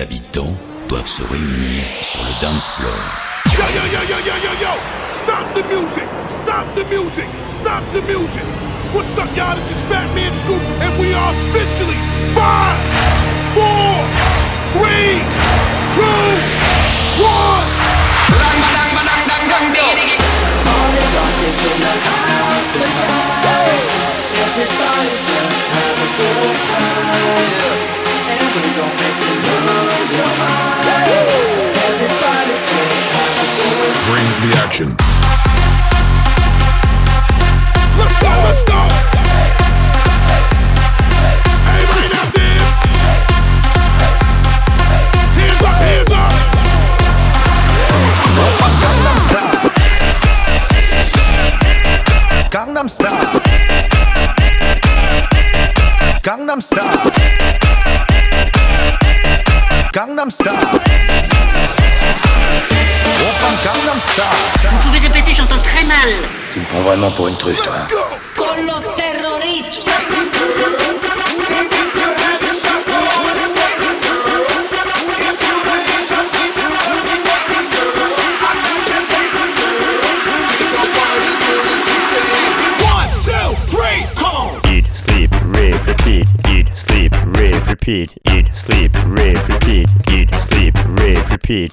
habitants doivent se réunir sur le dance floor. Yo, yo, yo, yo, yo, yo, yo! Stop the music! Stop the music! Stop the music! What's up, y'all? This Fat Man Scoop, and we are officially the action. Let's go, let's go! Gangnam Style. Gangnam Style. Vous pouvez le j'entends très mal. Tu me prends vraiment pour une truffe, toi. Eat, sleep, rave, repeat. Eat, sleep, rave, repeat.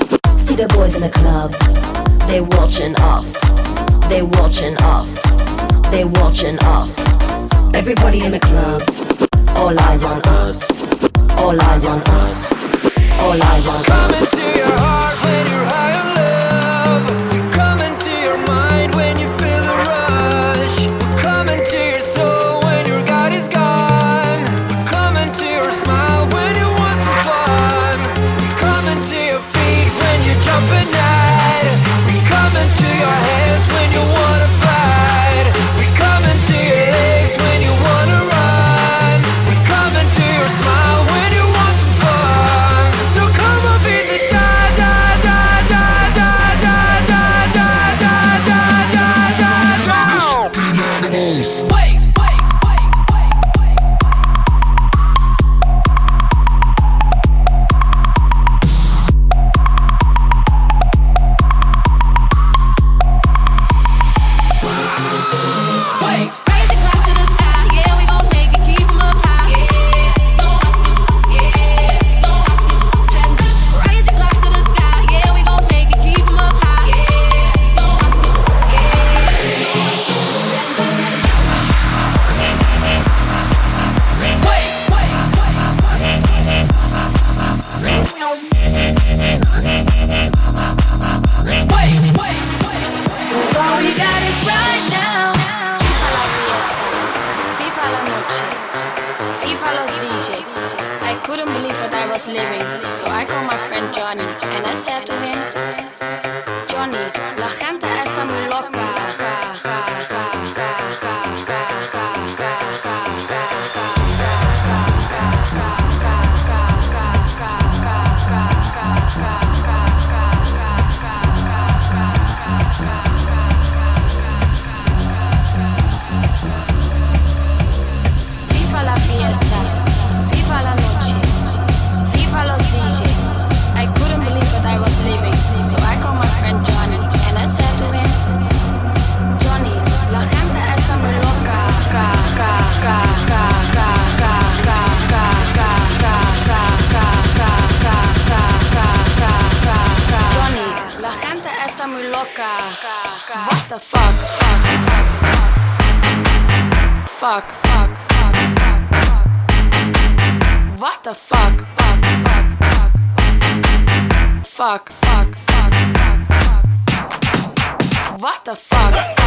See the boys in the club, They're watching us, They're watching us, They're watching us. Everybody in the club, all eyes on us, all eyes on us, all eyes on us. Come and see your Fuck, fuck, fuck, What the fuck? Fuck, fuck, fuck, What the fuck?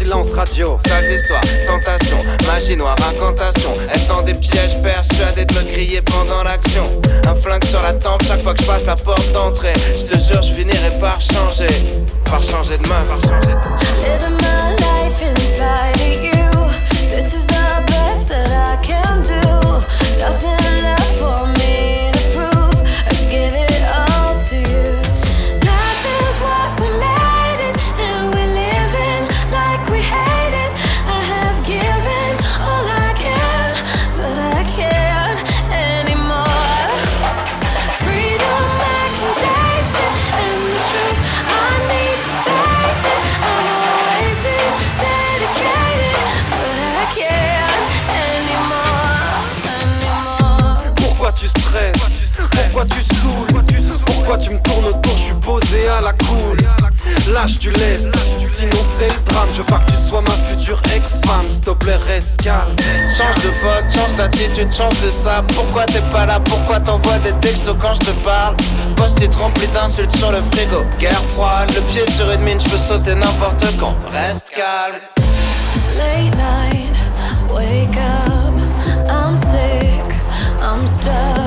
Silence radio. Sales histoires, tentation, magie noire, incantation. Être dans des pièges persuadé de me crier pendant l'action. Un flingue sur la tempe chaque fois que je passe la porte d'entrée. Je te jure, je finirai par changer. Par changer de main, par changer de Living posé à la cool Lâche du lest Sinon c'est le drame Je veux pas que tu sois ma future ex-femme S'il te plaît reste calme Change de pote, change d'attitude, change de ça. Pourquoi t'es pas là? Pourquoi t'envoies des textos quand je te parle? Post-it rempli d'insultes sur le frigo. Guerre froide, le pied sur une mine, je peux sauter n'importe quand. Reste calme. Late night, wake up. I'm sick, I'm stuck.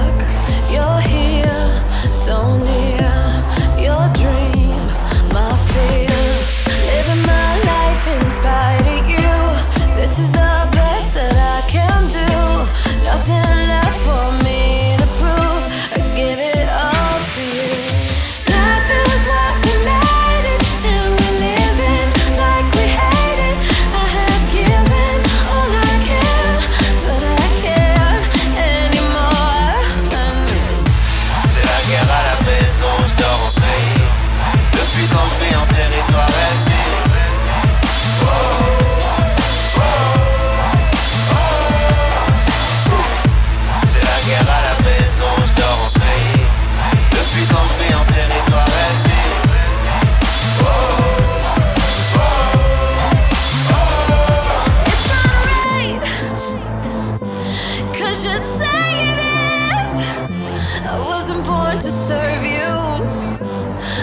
I wasn't born to serve you,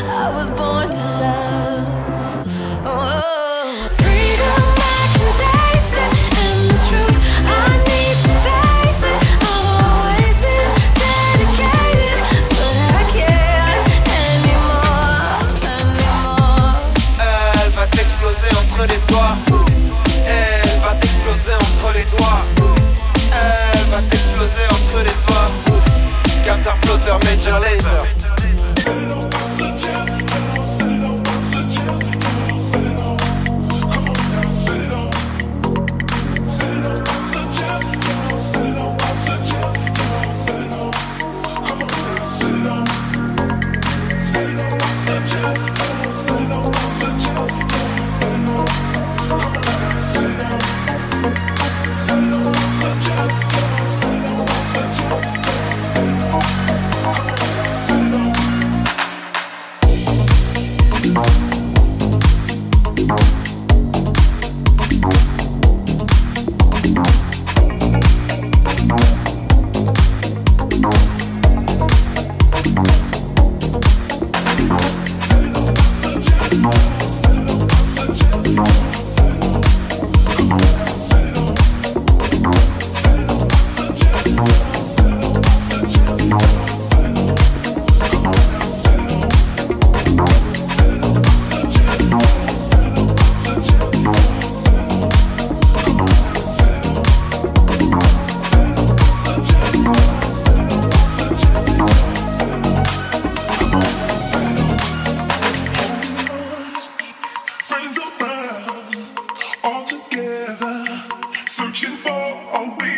I was born to love. major laser. together, searching for a way.